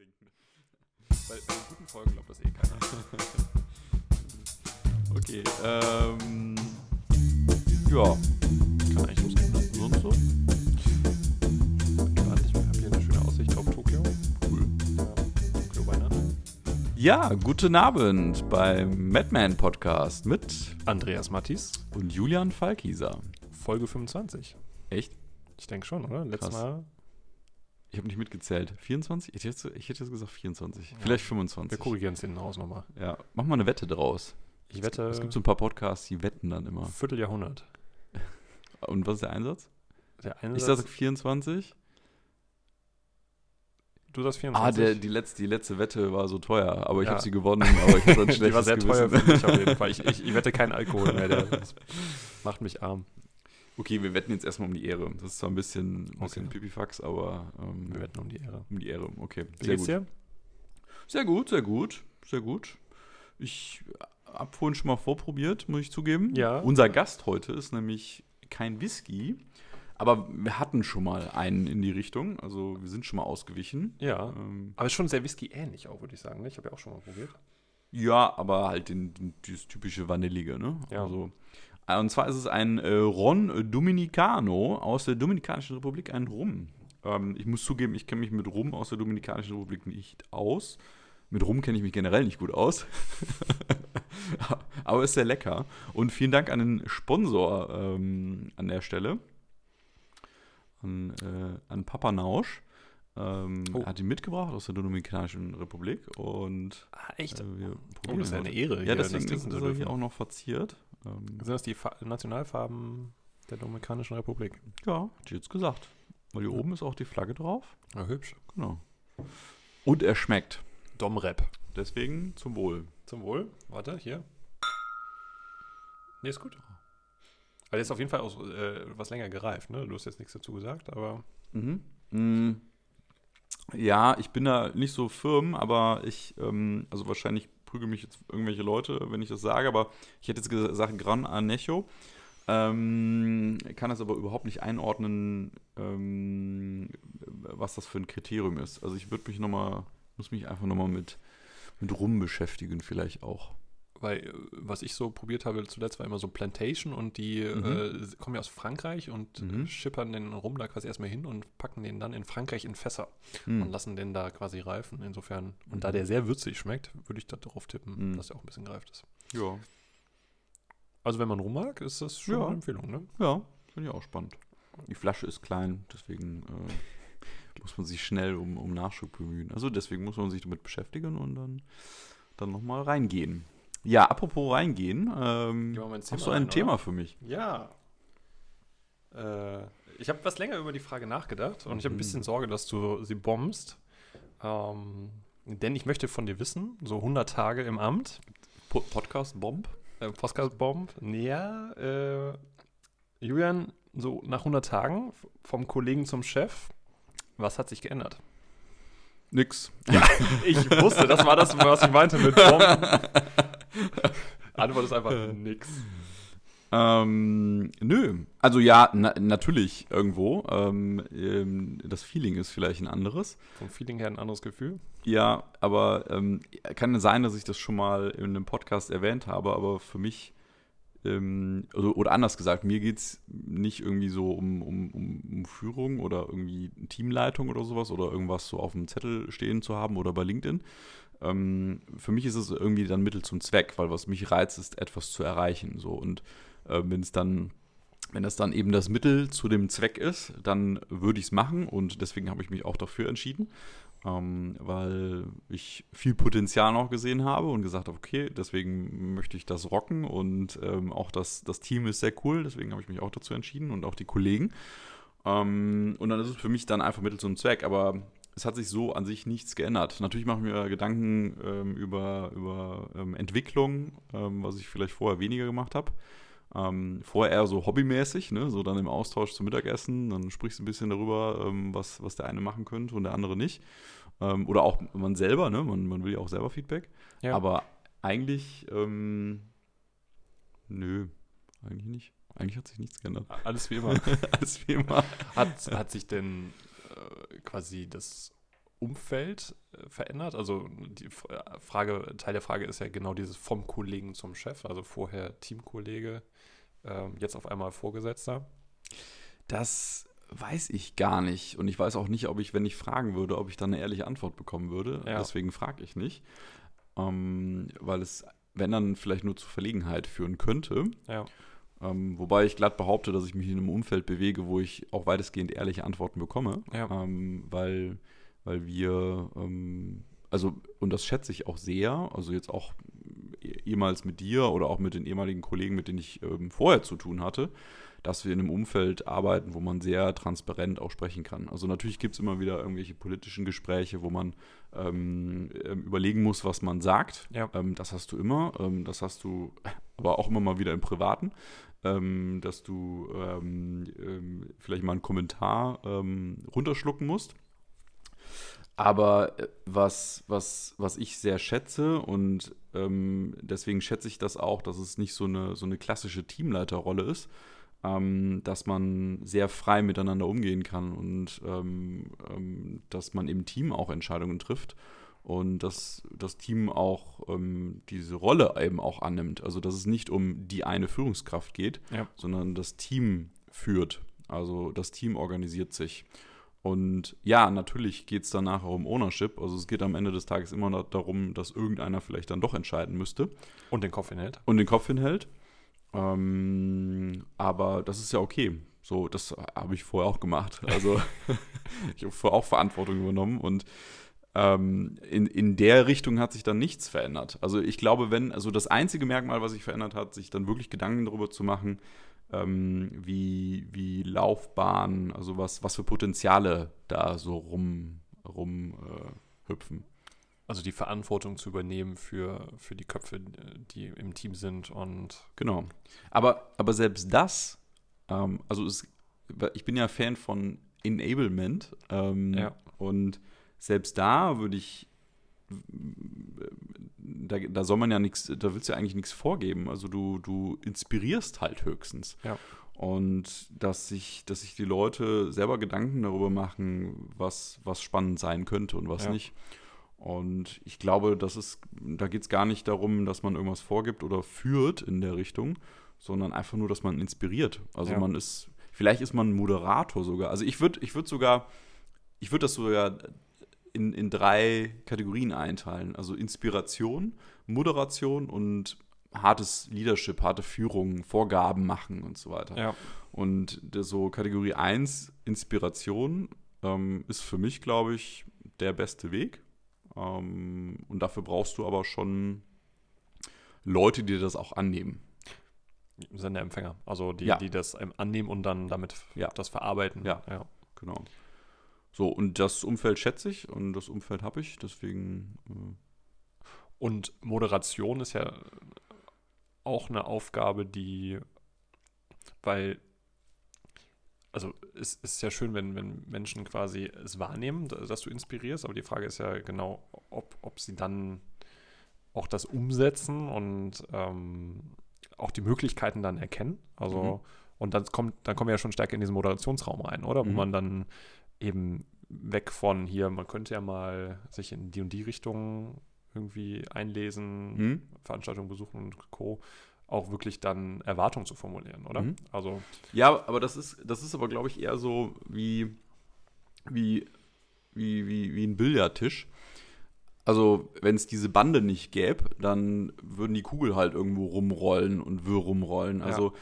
trinken. Bei, bei guten Folgen glaubt das eh keiner. Okay, ähm. Ja. Kann eigentlich losgehen, ne? Sonst so? Warte, ich habe hier eine schöne Aussicht auf Tokio. Cool. Ja, Tokio Weihnachten. Ja, guten Abend beim Madman Podcast mit Andreas Mattis, und Julian Falkieser. Folge 25. Echt? Ich denke schon, oder? Letztes Krass. Mal. Ich habe nicht mitgezählt. 24? Ich hätte, jetzt- ich hätte jetzt gesagt 24. Vielleicht 25. Wir korrigieren es hinten raus nochmal. Ja, mach mal eine Wette draus. Ich wette, Es gibt so ein paar Podcasts, die wetten dann immer. Vierteljahrhundert. Und was ist der Einsatz? Der eine Ich sage 24. du sagst Ah, 24. der, die, letzte, die letzte Wette war so teuer, aber ich Ja. habe sie gewonnen, aber ich habe ein Die schlechtes war sehr teuer Gewissen. für mich auf jeden Fall. Ich, ich, ich wette keinen Alkohol mehr. Der, das macht mich arm. Okay, wir wetten jetzt erstmal um die Ehre. Das ist zwar ein bisschen, ein bisschen Okay. Pipifax, aber ähm, Wir wetten um die Ehre. um die Ehre. Okay, Wie sehr geht's gut. dir? Sehr gut, sehr gut, sehr gut. Ich habe vorhin schon mal vorprobiert, muss ich zugeben. Ja. Unser Gast heute ist nämlich kein Whisky, aber wir hatten schon mal einen in die Richtung. Also wir sind schon mal ausgewichen. Ja. Ähm, Aber ist schon sehr Whisky-ähnlich auch, würde ich sagen. ne? Ich habe ja auch schon mal probiert. ja, aber halt den, den, dieses typische Vanillige, ne? Ja. Also, und zwar ist es ein äh, Ron Dominicano aus der Dominikanischen Republik, ein Rum. Ähm, ich muss zugeben, ich kenne mich mit Rum aus der Dominikanischen Republik nicht aus. Mit Rum kenne ich mich generell nicht gut aus. Aber ist sehr lecker. Und vielen Dank an den Sponsor ähm, an der Stelle. An, äh, an Papa Nausch. Ähm, Oh. Hat ihn mitgebracht aus der Dominikanischen Republik. Und Ah, echt? äh, wir Oh, das ist eine Ehre. Ja, deswegen das ist zu hier auch noch verziert. Ähm, Sind das die Fa Nationalfarben der Dominikanischen Republik? ja, hat jetzt gesagt. Weil hier oben ist auch die Flagge drauf. Ja, hübsch. Genau. Und er schmeckt. Domrep. Deswegen zum Wohl. Zum Wohl. Warte, hier. Nee, ist gut. Also der ist auf jeden Fall auch äh, was länger gereift, ne? Du hast jetzt nichts dazu gesagt, aber Mhm. Mm. Ja, ich bin da nicht so firm, aber ich, ähm, also wahrscheinlich prügeln mich jetzt irgendwelche Leute, wenn ich das sage, aber ich hätte jetzt gesagt Gran Anecho. Ähm, kann das aber überhaupt nicht einordnen, ähm, was das für ein Kriterium ist. Also ich würde mich nochmal, muss mich einfach nochmal mit, mit Rum beschäftigen, vielleicht auch. Weil äh, was ich so probiert habe zuletzt war immer so Plantation und die Mhm. äh, kommen ja aus Frankreich und Mhm. schippern den rum da quasi erstmal hin und packen den dann in Frankreich in Fässer Hm. und lassen den da quasi reifen. Insofern, und da Mhm. der sehr würzig schmeckt, würde ich da drauf tippen, Mhm. dass er auch ein bisschen gereift ist. Ja, Also wenn man rum mag, ist das schon Ja. eine Empfehlung, ne? ja, finde ich auch spannend. Die Flasche ist klein, deswegen äh, muss man sich schnell um, um Nachschub bemühen. Also deswegen muss man sich damit beschäftigen und dann, dann nochmal reingehen. Ja, apropos reingehen, ähm, hast du ein rein, Thema oder? für mich? Ja. Äh, ich habe was länger über die Frage nachgedacht und ich habe ein Mhm. bisschen Sorge, dass du sie bombst. Ähm, denn ich möchte von dir wissen, so 100 Tage im Amt, Po Podcast Bomb? äh, Podcast-Bomb, ja, äh, Julian, so nach 100 Tagen vom Kollegen zum Chef, was hat sich geändert? Nix. Ich wusste, das war das, was ich meinte mit Bomben. Antwort ist einfach nix. Ähm, nö. Also ja, na, natürlich irgendwo. Ähm, ähm, das Feeling ist vielleicht ein anderes. Vom Feeling her ein anderes Gefühl. Ja, aber ähm, kann sein, dass ich das schon mal in einem Podcast erwähnt habe, aber für mich, ähm, also, oder anders gesagt, mir geht es nicht irgendwie so um, um, um, um Führung oder irgendwie Teamleitung oder sowas oder irgendwas so auf dem Zettel stehen zu haben oder bei LinkedIn. Ähm, für mich ist es irgendwie dann Mittel zum Zweck, weil was mich reizt, ist etwas zu erreichen. So und äh, wenn es dann wenn das dann eben das Mittel zu dem Zweck ist, dann würde ich es machen und deswegen habe ich mich auch dafür entschieden ähm, weil ich viel Potenzial noch gesehen habe und gesagt habe, okay, deswegen möchte ich das rocken und ähm, auch das, das Team ist sehr cool, deswegen habe ich mich auch dazu entschieden und auch die Kollegen. Ähm, und dann ist es für mich dann einfach Mittel zum Zweck, aber es hat sich so an sich nichts geändert. Natürlich machen wir Gedanken ähm, über, über ähm, Entwicklung, ähm, was ich vielleicht vorher weniger gemacht habe. Ähm, vorher eher so hobbymäßig, ne? so dann im Austausch zum Mittagessen, dann sprichst du ein bisschen darüber, ähm, was, was der eine machen könnte und der andere nicht. Ähm, oder auch man selber, ne? man, man will ja auch selber Feedback. Ja. Aber eigentlich, nö, eigentlich nicht. Eigentlich hat sich nichts geändert. Alles wie immer. Alles wie immer. Hat, hat sich denn quasi das Umfeld äh, verändert? Also die Frage, Teil der Frage ist ja genau dieses vom Kollegen zum Chef, also vorher Teamkollege, ähm, jetzt auf einmal Vorgesetzter. Das weiß ich gar nicht. Und ich weiß auch nicht, ob ich, wenn ich fragen würde, ob ich dann eine ehrliche Antwort bekommen würde. Ja. Deswegen frage ich nicht. Ähm, weil es, wenn dann, vielleicht nur zu Verlegenheit führen könnte. Ja. Ähm, wobei ich glatt behaupte, dass ich mich in einem Umfeld bewege, wo ich auch weitestgehend ehrliche Antworten bekomme. Ja. Ähm, weil, weil wir, ähm, also, und das schätze ich auch sehr, also jetzt auch ehemals mit dir oder auch mit den ehemaligen Kollegen, mit denen ich ähm, vorher zu tun hatte, dass wir in einem Umfeld arbeiten, wo man sehr transparent auch sprechen kann. Also natürlich gibt es immer wieder irgendwelche politischen Gespräche, wo man ähm, ähm, überlegen muss, was man sagt. Ja. Ähm, das hast du immer. Ähm, das hast du aber auch immer mal wieder im Privaten. Ähm, dass du ähm, vielleicht mal einen Kommentar runterschlucken musst. Aber äh, was, was, was ich sehr schätze und ähm, deswegen schätze ich das auch, dass es nicht so eine, so eine klassische Teamleiterrolle ist, ähm, dass man sehr frei miteinander umgehen kann und ähm, ähm, dass man im Team auch Entscheidungen trifft und dass das Team auch ähm, diese Rolle eben auch annimmt. Also dass es nicht um die eine Führungskraft geht, ja. sondern das Team führt. Also das Team organisiert sich. Und ja, natürlich geht es dann nachher um Ownership. Also es geht am Ende des Tages immer darum, dass irgendeiner vielleicht dann doch entscheiden müsste. Und den Kopf hinhält. Und den Kopf hinhält. Ähm, aber das ist ja okay. So, das habe ich vorher auch gemacht. Also ich habe vorher auch Verantwortung übernommen und ähm, in, in der Richtung hat sich dann nichts verändert. Also ich glaube, wenn, also das einzige Merkmal, was sich verändert hat, sich dann wirklich Gedanken darüber zu machen, ähm, wie, wie Laufbahn, also was, was für Potenziale da so rum, rum äh, hüpfen. Also die Verantwortung zu übernehmen für, für die Köpfe, die im Team sind und. Genau. Aber, aber selbst das, ähm, also es, ich bin ja Fan von Enablement. Ähm, ja. Und selbst da würde ich da, da soll man ja nichts, da willst du ja eigentlich nichts vorgeben. Also du, du inspirierst halt höchstens. Ja. Und dass sich, dass sich die Leute selber Gedanken darüber machen, was, was spannend sein könnte und was ja. nicht. Und ich glaube, das ist, da geht es gar nicht darum, dass man irgendwas vorgibt oder führt in der Richtung, sondern einfach nur, dass man inspiriert. Also ja. man ist, vielleicht ist man Moderator sogar. Also ich würde, ich würde sogar, ich würde das sogar in, in drei Kategorien einteilen. Also Inspiration, Moderation und hartes Leadership, harte Führung, Vorgaben machen und so weiter. Ja. Und so Kategorie 1, Inspiration, ähm, ist für mich, glaube ich, der beste Weg. Ähm, und dafür brauchst du aber schon Leute, die das auch annehmen. Sendeempfänger, also die, ja. die das annehmen und dann damit ja. das verarbeiten. Ja, ja. genau. So, und das Umfeld schätze ich und das Umfeld habe ich, deswegen. Äh. Und Moderation ist ja auch eine Aufgabe, die, weil, also es ist ja schön, wenn, wenn Menschen quasi es wahrnehmen, dass du inspirierst, aber die Frage ist ja genau, ob, ob sie dann auch das umsetzen und ähm, auch die Möglichkeiten dann erkennen. Also, mhm. und dann kommt, dann kommen wir ja schon stärker in diesen Moderationsraum rein, oder? Wo mhm. man dann eben weg von hier, man könnte ja mal sich in die und die Richtung irgendwie einlesen, mhm. Veranstaltungen besuchen und Co. auch wirklich dann Erwartungen zu formulieren, oder? Mhm. Also ja, aber das ist, das ist aber, glaube ich, eher so wie, wie, wie, wie, wie ein Billardtisch. Also, wenn es diese Bande nicht gäbe, dann würden die Kugel halt irgendwo rumrollen und wirr rumrollen. Also,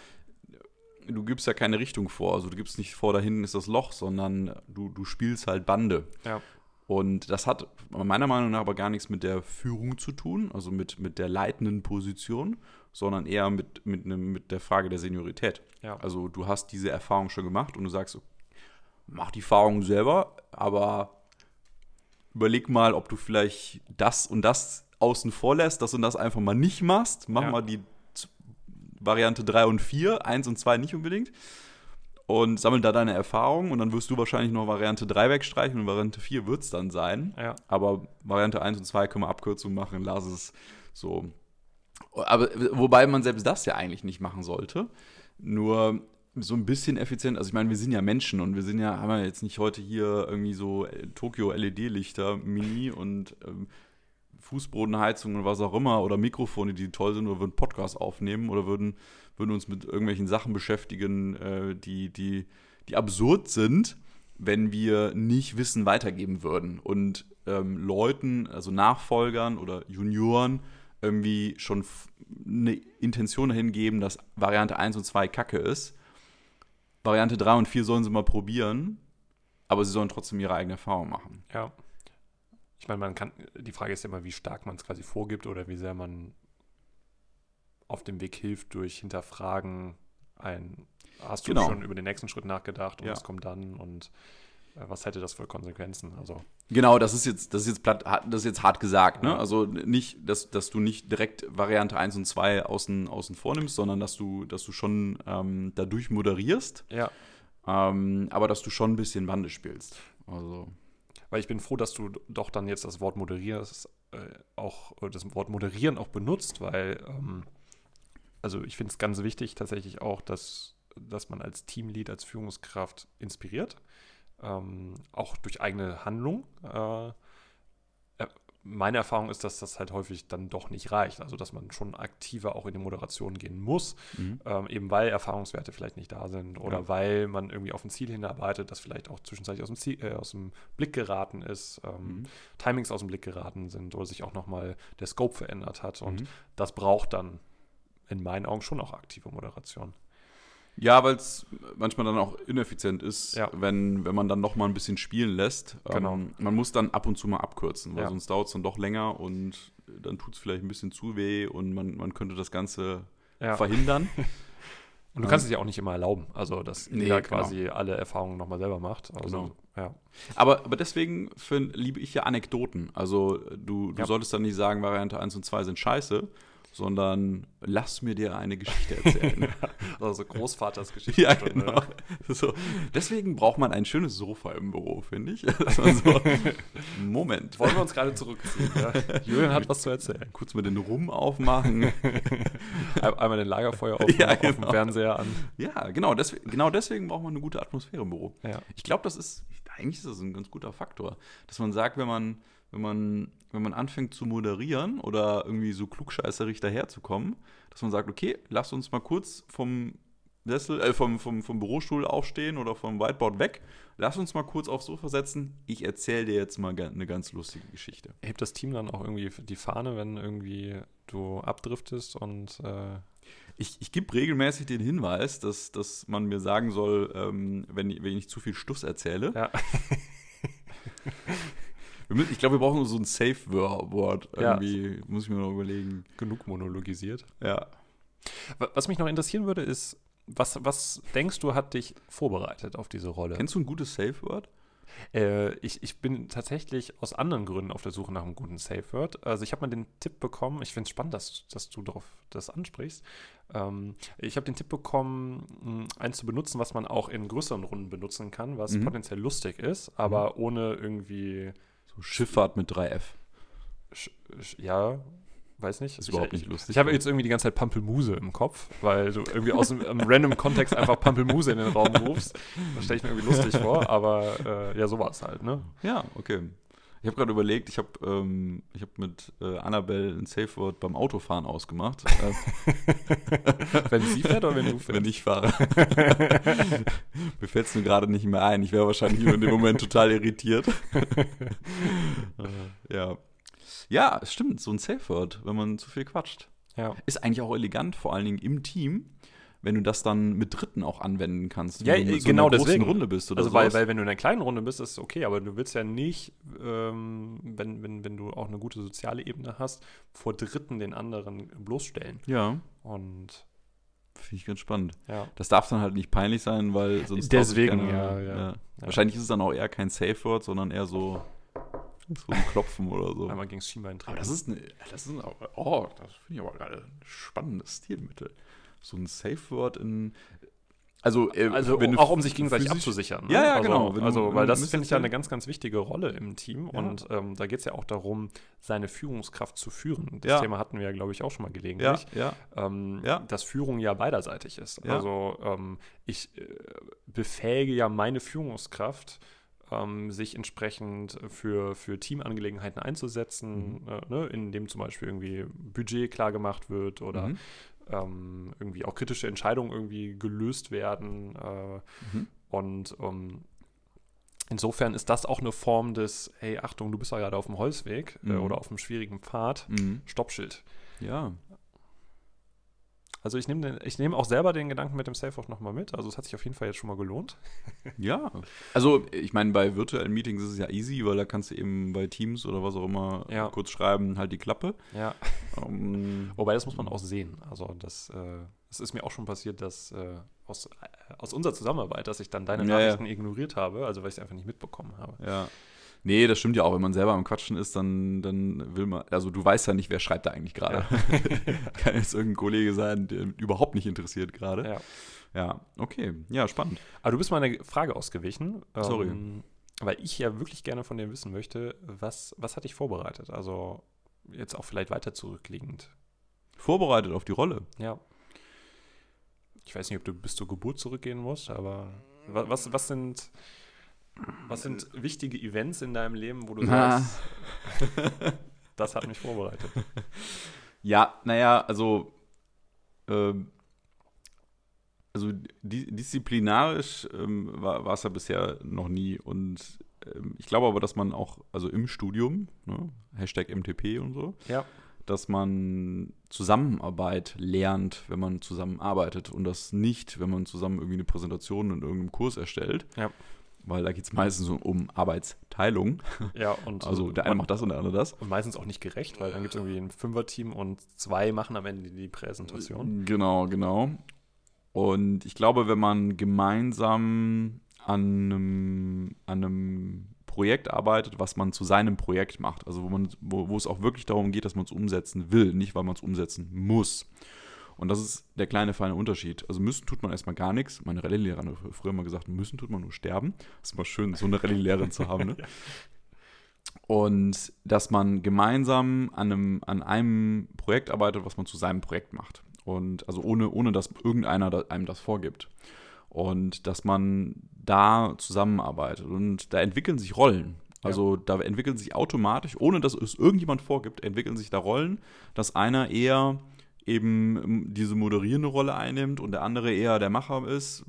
du gibst ja keine Richtung vor. Also du gibst nicht vor, da hinten ist das Loch, sondern du, du spielst halt Bande. Ja. Und das hat meiner Meinung nach aber gar nichts mit der Führung zu tun, also mit, mit der leitenden Position, sondern eher mit, mit, ne, mit der Frage der Seniorität. Ja. Also du hast diese Erfahrung schon gemacht und du sagst, mach die Erfahrung selber, aber überleg mal, ob du vielleicht das und das außen vor lässt, das und das einfach mal nicht machst. Mach ja. mal die Variante 3 und 4, 1 und 2 nicht unbedingt. Und sammel da deine Erfahrungen und dann wirst du wahrscheinlich noch Variante 3 wegstreichen und Variante 4 wird es dann sein. Ja. Aber Variante 1 und 2 können wir Abkürzungen machen, lass es so. Aber wobei man selbst das ja eigentlich nicht machen sollte. Nur so ein bisschen effizient. Also ich meine, wir sind ja Menschen und wir sind ja, haben ja jetzt nicht heute hier irgendwie so äh, Tokio LED-Lichter, Mini und ähm, Fußbodenheizung und was auch immer oder Mikrofone, die toll sind, oder würden Podcasts aufnehmen oder würden, würden uns mit irgendwelchen Sachen beschäftigen, äh, die, die, die absurd sind, wenn wir nicht Wissen weitergeben würden und ähm, Leuten, also Nachfolgern oder Junioren, irgendwie schon eine Intention dahin geben, dass Variante 1 und 2 Kacke ist. Variante 3 und 4 sollen sie mal probieren, aber sie sollen trotzdem ihre eigene Erfahrung machen. Ja. Ich meine, man kann, die Frage ist ja immer, wie stark man es quasi vorgibt oder wie sehr man auf dem Weg hilft durch Hinterfragen ein, hast du Genau. schon über den nächsten Schritt nachgedacht und Ja. was kommt dann und äh, was hätte das für Konsequenzen? Also, Genau, das ist jetzt, das ist jetzt platt, das ist jetzt hart gesagt, ne? Ja. Also nicht, dass, dass du nicht direkt Variante 1 und 2 außen, außen vornimmst, sondern dass du, dass du schon ähm, dadurch moderierst, ja. ähm, aber dass du schon ein bisschen Bande spielst. Also. Weil ich bin froh, dass du doch dann jetzt das Wort moderierst, äh, auch äh, das Wort moderieren auch benutzt, weil ähm, also ich finde es ganz wichtig tatsächlich auch, dass, dass man als Teamlead, als Führungskraft inspiriert, ähm, auch durch eigene Handlung. Äh, meine Erfahrung ist, dass das halt häufig dann doch nicht reicht, also dass man schon aktiver auch in die Moderation gehen muss, Mhm. ähm, eben weil Erfahrungswerte vielleicht nicht da sind oder Ja. weil man irgendwie auf ein Ziel hinarbeitet, das vielleicht auch zwischenzeitlich aus dem, Ziel, äh, aus dem Blick geraten ist, ähm, Mhm. Timings aus dem Blick geraten sind oder sich auch nochmal der Scope verändert hat. Und Mhm. das braucht dann in meinen Augen schon auch aktive Moderation. Ja, weil es manchmal dann auch ineffizient ist, Ja. wenn, wenn man dann noch mal ein bisschen spielen lässt. Genau. Ähm, man muss dann ab und zu mal abkürzen, weil Ja. sonst dauert es dann doch länger und dann tut es vielleicht ein bisschen zu weh und man, man könnte das Ganze Ja. verhindern. Und du kannst es ja auch nicht immer erlauben, also dass Nee, jeder genau. quasi alle Erfahrungen nochmal selber macht. Also, Genau. ja. Aber, aber deswegen find, liebe ich ja Anekdoten. Also du, du Ja. solltest dann nicht sagen, Variante 1 und 2 sind scheiße, sondern lass mir dir eine Geschichte erzählen. Also Großvaters ja, Geschichtsstunde. genau. So. Deswegen braucht man ein schönes Sofa im Büro, finde ich. So, Moment. Wollen wir uns gerade zurückziehen? Ja? Julian hat was zu erzählen. kurz mal den Rum aufmachen. Ein- Einmal den Lagerfeuer auf, Ja, auf dem genau. Fernseher an. ja, genau, deswegen, genau deswegen braucht man eine gute Atmosphäre im Büro. Ja. Ich glaube, das ist, eigentlich ist das ein ganz guter Faktor, dass man sagt, wenn man, wenn man, wenn man anfängt zu moderieren oder irgendwie so klugscheißerig daherzukommen, dass man sagt, okay, lass uns mal kurz vom Sessel, äh, vom, vom, vom Bürostuhl aufstehen oder vom Whiteboard weg. Lass uns mal kurz aufs Sofa setzen. Ich erzähle dir jetzt mal eine ganz lustige Geschichte. Hebt das Team dann auch irgendwie die Fahne, wenn irgendwie du abdriftest und äh, Ich, ich gebe regelmäßig den Hinweis, dass, dass man mir sagen soll, ähm, wenn, ich- wenn ich zu viel Stuss erzähle. ja. Ich glaube, wir brauchen so ein Safe-Word. Ja. Irgendwie muss ich mir noch überlegen. genug monologisiert. Ja. Wa- Was mich noch interessieren würde, ist, was, was denkst du, hat dich vorbereitet auf diese Rolle? Kennst du ein gutes Safe-Word? Äh, ich, ich bin tatsächlich aus anderen Gründen auf der Suche nach einem guten Safe Word. Also ich habe mal den Tipp bekommen, ich finde es spannend, dass, dass du darauf das ansprichst. Ähm, ich habe den Tipp bekommen, mh, eins zu benutzen, was man auch in größeren Runden benutzen kann, was Mhm. potenziell lustig ist, aber ohne irgendwie, Schifffahrt mit 3F. sch, sch, ja, weiß nicht. Ist Ich- überhaupt ich, nicht lustig. Ich habe jetzt irgendwie die ganze Zeit Pampelmuse im Kopf, weil du irgendwie aus einem, einem random Kontext einfach Pampelmuse in den Raum rufst. Das stelle ich mir irgendwie lustig vor, aber äh, ja, so war es halt, ne? Ja, okay. Ich habe gerade überlegt, ich habe ähm, ich hab mit äh, Annabelle ein Safe-Word beim Autofahren ausgemacht, Wenn sie fährt oder wenn du fährst? wenn ich fahre. Mir fällt es nur gerade nicht mehr ein. Ich wäre wahrscheinlich in dem Moment total irritiert. Ja. Ja, stimmt, so ein Safe-Word, wenn man zu viel quatscht. Ja. Ist eigentlich auch elegant, vor allen Dingen im Team, wenn du das dann mit Dritten auch anwenden kannst. Ja, wenn du mit genau einer großen deswegen. Runde bist oder Also, weil, weil wenn du in einer kleinen Runde bist, ist okay, aber du willst ja nicht, ähm, wenn, wenn, wenn du auch eine gute soziale Ebene hast, vor Dritten den anderen bloßstellen. Ja, Und finde ich ganz spannend. ja. Das darf dann halt nicht peinlich sein, weil sonst Deswegen, tausend ja, ja. Wahrscheinlich ist es dann auch eher kein Safe-Word, sondern eher so, so ein Klopfen oder so. Einmal gegen das Schienbein Aber das ist eine, das ist auch, oh, das finde ich aber gerade ein spannendes Stilmittel. So ein Safe-Word in, Also, äh, Also auch um sich gegenseitig abzusichern. Ne? Ja, ja, also, genau. Wenn du- also, weil das finde ich ja eine ganz, ganz wichtige Rolle im Team. Ja. Und ähm, da geht es ja auch darum, seine Führungskraft zu führen. Das Ja. Thema hatten wir ja, glaube ich, auch schon mal Ja, gelegentlich. ja. Ähm, Ja. Dass Führung ja beiderseitig ist. Ja. Also ähm, ich äh, befähige ja meine Führungskraft, ähm, sich entsprechend für, für Teamangelegenheiten einzusetzen, Mhm. äh, ne, indem zum Beispiel irgendwie Budget klar gemacht wird oder Mhm. Ähm, irgendwie auch kritische Entscheidungen irgendwie gelöst werden. Äh, Mhm. und ähm, insofern ist das auch eine Form des, hey, Achtung, du bist ja gerade auf dem Holzweg äh, Mhm. oder auf einem schwierigen Pfad. Mhm. Stoppschild. Ja. Also ich nehme nehme auch selber den Gedanken mit dem Safe-Off nochmal mit. Also es hat sich auf jeden Fall jetzt schon mal gelohnt. Ja. Also, ich meine, bei virtuellen Meetings ist es ja easy, weil da kannst du eben bei Teams oder was auch immer Ja. kurz schreiben, halt die Klappe. Ja. Ähm, Wobei, das muss man auch sehen. Also das, äh, es ist mir auch schon passiert, dass äh, aus, äh, aus unserer Zusammenarbeit, dass ich dann deine Ja, ja. Nachrichten ignoriert habe, also weil ich sie einfach nicht mitbekommen habe. Ja. Nee, das stimmt ja auch. Wenn man selber am Quatschen ist, dann, dann will man, also du weißt ja nicht, wer schreibt da eigentlich gerade. Kann jetzt irgendein Kollege sein, der überhaupt nicht interessiert gerade. Ja. Ja, okay. Ja, spannend. Aber du bist meiner Frage ausgewichen. Sorry. Ähm, weil ich ja wirklich gerne von dir wissen möchte, was, was hat dich vorbereitet? Also jetzt auch vielleicht weiter zurückliegend. Vorbereitet auf die Rolle. Ja. Ich weiß nicht, ob du bis zur Geburt zurückgehen musst, aber wa- was, was sind was sind wichtige Events in deinem Leben, wo du sagst, das hat mich vorbereitet? Ja, naja, also, ähm, also di disziplinarisch ähm, war war es ja bisher noch nie. Und ähm, ich glaube aber, dass man auch, also im Studium, ne, Hashtag MTP und so, Ja. dass man Zusammenarbeit lernt, wenn man zusammenarbeitet und das nicht, wenn man zusammen irgendwie eine Präsentation in irgendeinem Kurs erstellt. Ja. Weil da geht es meistens um, Arbeitsteilung. Ja, und Also der eine und, macht das und der andere das. und meistens auch nicht gerecht, weil dann gibt es irgendwie ein Fünfer-Team und zwei machen am Ende die Präsentation. Genau, genau. Und ich glaube, wenn man gemeinsam an einem, an einem Projekt arbeitet, was man zu seinem Projekt macht, also wo, man, wo, wo es auch wirklich darum geht, dass man es umsetzen will, nicht weil man es umsetzen muss. Und das ist der kleine feine Unterschied. Also müssen tut man erstmal gar nichts. Meine Rallye-Lehrerin hat früher mal gesagt, müssen tut man nur sterben. Das ist mal schön, so eine Rallye-Lehrerin zu haben. Ne? Und dass man gemeinsam an einem, an einem Projekt arbeitet, was man zu seinem Projekt macht. Und also ohne, ohne dass irgendeiner einem das vorgibt. Und dass man da zusammenarbeitet. Und da entwickeln sich Rollen. Also da entwickeln sich automatisch, ohne dass es irgendjemand vorgibt, entwickeln sich da Rollen, dass einer eher eben ähm, diese moderierende Rolle einnimmt und der andere eher der Macher ist.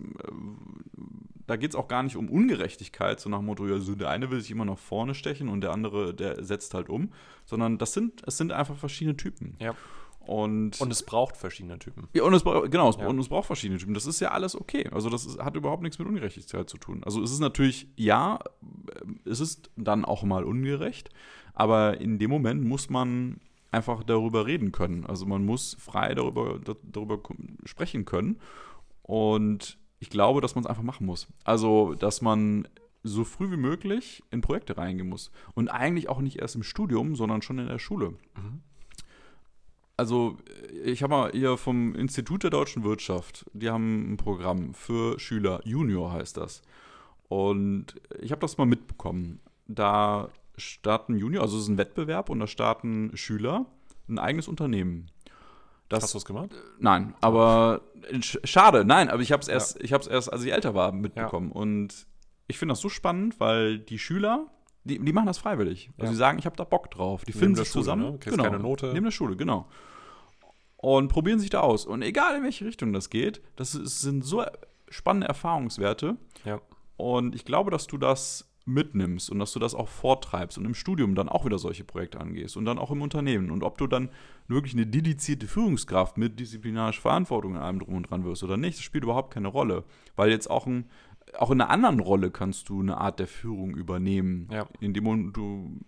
Da geht es auch gar nicht um Ungerechtigkeit, so nach dem Motto, ja, so der eine will sich immer nach vorne stechen und der andere, der setzt halt um, sondern das sind, es sind einfach verschiedene Typen. Ja. Und, Und es braucht verschiedene Typen. ja, und es, genau, es, Ja. und es braucht verschiedene Typen. Das ist ja alles okay. Also das ist, hat überhaupt nichts mit Ungerechtigkeit zu tun. Also es ist natürlich, ja, äh, es ist dann auch mal ungerecht, aber in dem Moment muss man einfach darüber reden können. Also man muss frei darüber, da, darüber sprechen können. Und ich glaube, dass man es einfach machen muss. Also, dass man so früh wie möglich in Projekte reingehen muss. Und eigentlich auch nicht erst im Studium, sondern schon in der Schule. Mhm. Also, ich habe mal hier vom Institut der deutschen Wirtschaft, die haben ein Programm für Schüler, Junior heißt das. Und ich habe das mal mitbekommen. Da starten Junior, also es ist ein Wettbewerb und da starten Schüler ein eigenes Unternehmen. Das, Hast du es gemacht? Nein, aber sch- schade, nein, aber ich habe es Ja. erst, ich habe es erst, als ich älter war, mitbekommen. Und ich finde das so spannend, weil die Schüler, die, die machen das freiwillig. Also Ja. sie sagen, ich habe da Bock drauf. Die der sich Schule, zusammen. ne? Kriegst keine Note. Neben der Schule, genau. Und probieren sich da aus. Und egal in welche Richtung das geht, das sind so spannende Erfahrungswerte. Ja. Und ich glaube, dass du das mitnimmst und dass du das auch vortreibst und im Studium dann auch wieder solche Projekte angehst und dann auch im Unternehmen. Und ob du dann wirklich eine dedizierte Führungskraft mit disziplinarischer Verantwortung in allem drum und dran wirst oder nicht, das spielt überhaupt keine Rolle. Weil jetzt auch, ein, auch in einer anderen Rolle kannst du eine Art der Führung übernehmen, Ja. indem du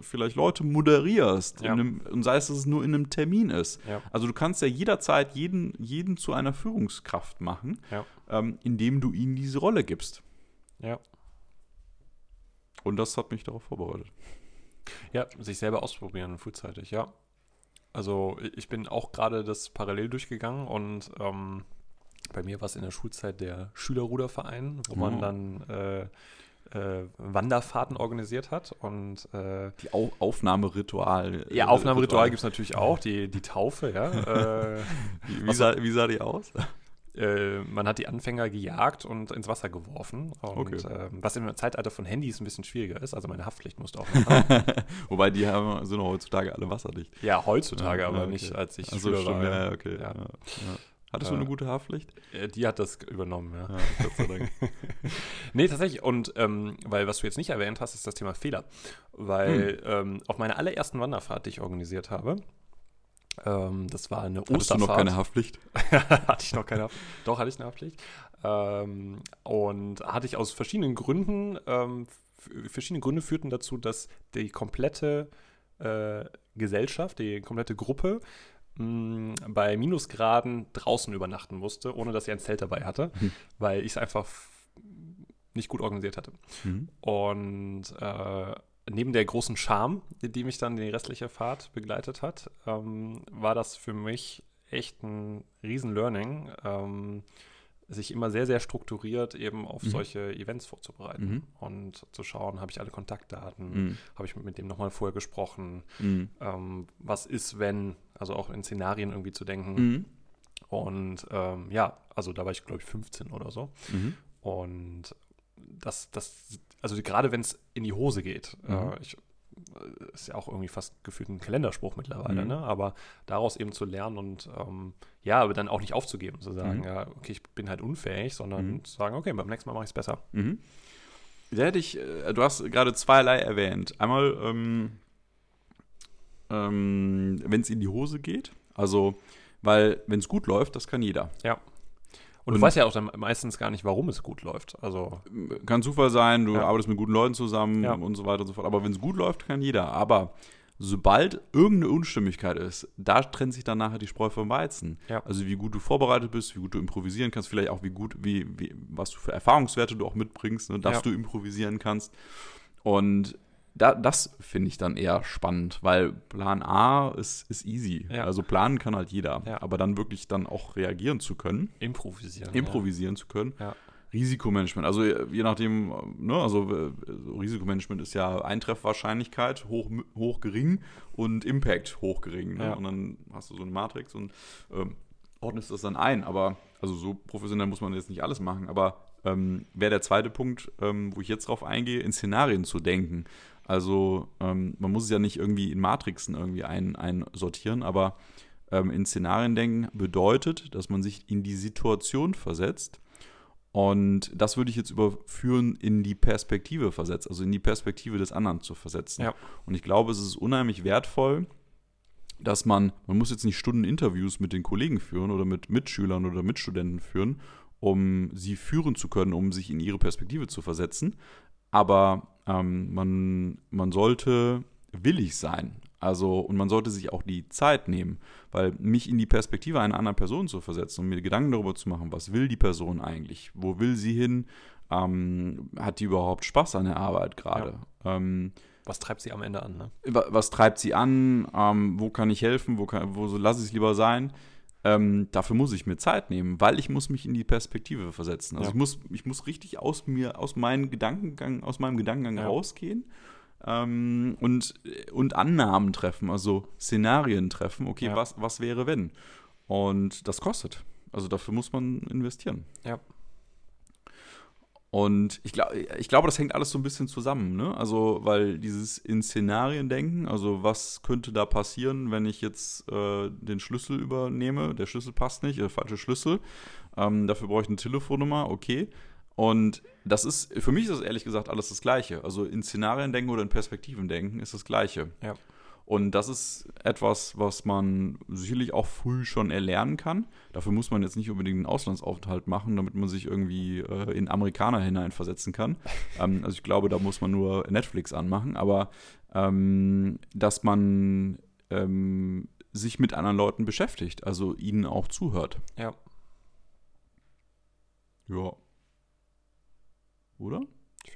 vielleicht Leute moderierst Ja. in einem, und sei es, dass es nur in einem Termin ist. Ja. Also du kannst ja jederzeit jeden, jeden zu einer Führungskraft machen, ähm, indem du ihnen diese Rolle gibst. Ja. Und das hat mich darauf vorbereitet. Ja, sich selber ausprobieren frühzeitig, ja. Also ich bin auch gerade das parallel durchgegangen und ähm, Bei mir war es in der Schulzeit der Schülerruderverein, wo Oh. man dann äh, äh, Wanderfahrten organisiert hat. Und äh, Die Au Aufnahmeritual. ja, äh, Aufnahmeritual gibt es natürlich auch, die, die Taufe, ja. äh, Wie, sah, wie sah die aus? Äh, man hat die Anfänger gejagt und ins Wasser geworfen. Und Okay. ähm, was im Zeitalter von Handys ein bisschen schwieriger ist, also meine Haftpflicht musste auch noch. Wobei die haben, sind heutzutage alle wasserdicht. Ja, heutzutage, Ja, aber okay. nicht als ich Achso, Schüler war. ja, okay. Ja. Ja. Hattest du Äh, eine gute Haftpflicht? Äh, Die hat das übernommen, ja. Ja, Gott sei Dank. Nee, tatsächlich. Und ähm, weil was du jetzt nicht erwähnt hast, ist das Thema Fehler. Weil ähm, auf meiner allerersten Wanderfahrt, die ich organisiert habe, ähm, das war eine Hattest du Osterfahrt. noch keine Haftpflicht? hatte ich noch keine Haftpflicht. Doch, hatte ich eine Haftpflicht. Ähm, und hatte ich aus verschiedenen Gründen, ähm, verschiedene Gründe führten dazu, dass die komplette äh, Gesellschaft, die komplette Gruppe mh, bei Minusgraden draußen übernachten musste, ohne dass sie ein Zelt dabei hatte, Hm. weil ich es einfach nicht gut organisiert hatte. Mhm. Und äh, neben der großen Scham, die, mich dann die restliche Fahrt begleitet hat, ähm, war das für mich echt ein riesen Learning, ähm, sich immer sehr, sehr strukturiert eben auf Mhm. solche Events vorzubereiten Mhm. und zu schauen, habe ich alle Kontaktdaten, Mhm. habe ich mit dem nochmal vorher gesprochen, Mhm. ähm, was ist, wenn, also auch in Szenarien irgendwie zu denken. Mhm. Und ähm, ja, also da war ich, glaube ich, 15 oder so. Mhm. Und das, das, also gerade wenn es in die Hose geht, Mhm. äh, ich, äh, ist ja auch irgendwie fast gefühlt ein Kalenderspruch mittlerweile, Mhm. ne? Aber daraus eben zu lernen und ähm, ja, aber dann auch nicht aufzugeben, zu sagen, Mhm. ja, okay, ich bin halt unfähig, sondern Mhm. zu sagen, okay, beim nächsten Mal mache ich es besser. Mhm. Da hätte ich, äh, du hast gerade zweierlei erwähnt. Einmal, ähm, ähm, wenn es in die Hose geht, also, weil, wenn es gut läuft, das kann jeder. Und, Und- du weißt ja auch dann meistens gar nicht, warum es gut läuft. Also, Kann Zufall sein, du Ja. arbeitest mit guten Leuten zusammen Ja. und so weiter und so fort. Aber wenn es gut läuft, kann jeder. Aber sobald irgendeine Unstimmigkeit ist, da trennt sich dann nachher die Spreu vom Weizen. Ja. Also wie gut du vorbereitet bist, wie gut du improvisieren kannst, vielleicht auch wie gut, wie, wie was du für Erfahrungswerte du auch mitbringst, ne, dass Ja. du improvisieren kannst. Und da, das finde ich dann eher spannend, weil Plan A ist, ist easy. Ja. Also planen kann halt jeder. Ja. Aber dann wirklich dann auch reagieren zu können improvisieren. improvisieren zu können. Ja. Risikomanagement, also je nachdem, ne, also äh, so Risikomanagement ist ja Eintreffwahrscheinlichkeit hoch, hoch gering und Impact hoch gering. Ne? Ja. Und dann hast du so eine Matrix und ähm, ordnest das dann ein. Aber, also so professionell muss man jetzt nicht alles machen, aber ähm, wäre der zweite Punkt, ähm, wo ich jetzt drauf eingehe, in Szenarien zu denken. Also ähm, man muss es ja nicht irgendwie in Matrixen irgendwie ein, einsortieren, aber ähm, in Szenarien denken bedeutet, dass man sich in die Situation versetzt. Und das würde ich jetzt überführen in die Perspektive versetzt, also in die Perspektive des anderen zu versetzen. Ja. Und ich glaube, es ist unheimlich wertvoll, dass man, man muss jetzt nicht Stunden Interviews mit den Kollegen führen oder mit Mitschülern oder Mitstudenten führen, um sie führen zu können, um sich in ihre Perspektive zu versetzen. Aber ähm, man, man sollte willig sein. Also, und man sollte sich auch die Zeit nehmen, weil mich in die Perspektive einer anderen Person zu versetzen und mir Gedanken darüber zu machen, was will die Person eigentlich? Wo will sie hin? Ähm, hat die überhaupt Spaß an der Arbeit gerade? Ähm, Was treibt sie am Ende an, ne? wa- was treibt sie an? Ähm, wo kann ich helfen? Wo, kann, wo so lasse ich es lieber sein? Ähm, dafür muss ich mir Zeit nehmen, weil ich muss mich in die Perspektive versetzen. Also Ja. ich muss, ich muss richtig aus mir, aus meinem Gedankengang, aus meinem Gedankengang Ja. rausgehen ähm, und, und Annahmen treffen, also Szenarien treffen. Okay, Ja. was, was wäre wenn? Und das kostet. Also dafür muss man investieren. Ja. Und ich, glaub, ich glaube, das hängt alles so ein bisschen zusammen, ne? Also, weil dieses in Szenarien denken, also was könnte da passieren, wenn ich jetzt äh, den Schlüssel übernehme, der Schlüssel passt nicht, der falsche Schlüssel, ähm, dafür brauche ich eine Telefonnummer, okay. Und das ist, für mich ist das ehrlich gesagt alles das Gleiche. Also in Szenarien denken oder in Perspektiven denken ist das Gleiche. Ja. Und das ist etwas, was man sicherlich auch früh schon erlernen kann. Dafür muss man jetzt nicht unbedingt einen Auslandsaufenthalt machen, damit man sich irgendwie äh, in Amerikaner hineinversetzen kann. ähm, also ich glaube, da muss man nur Netflix anmachen. Aber ähm, dass man ähm, sich mit anderen Leuten beschäftigt, also ihnen auch zuhört. Ja. Ja. Oder?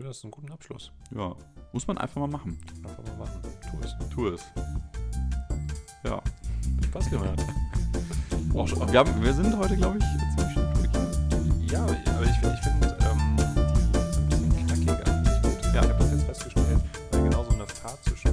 finde das ein guter Abschluss. Ja, muss man einfach mal machen. Einfach mal machen. Tu es. Tu es. Ja. Spaß gemacht. oh, wir, haben, wir sind heute, glaube ich, ziemlich schnell durch. Ja, aber ich, ich finde ähm, die so ein bisschen knackig eigentlich. Ja. Ich habe das jetzt festgestellt, weil genau so eine Fahrt zwischen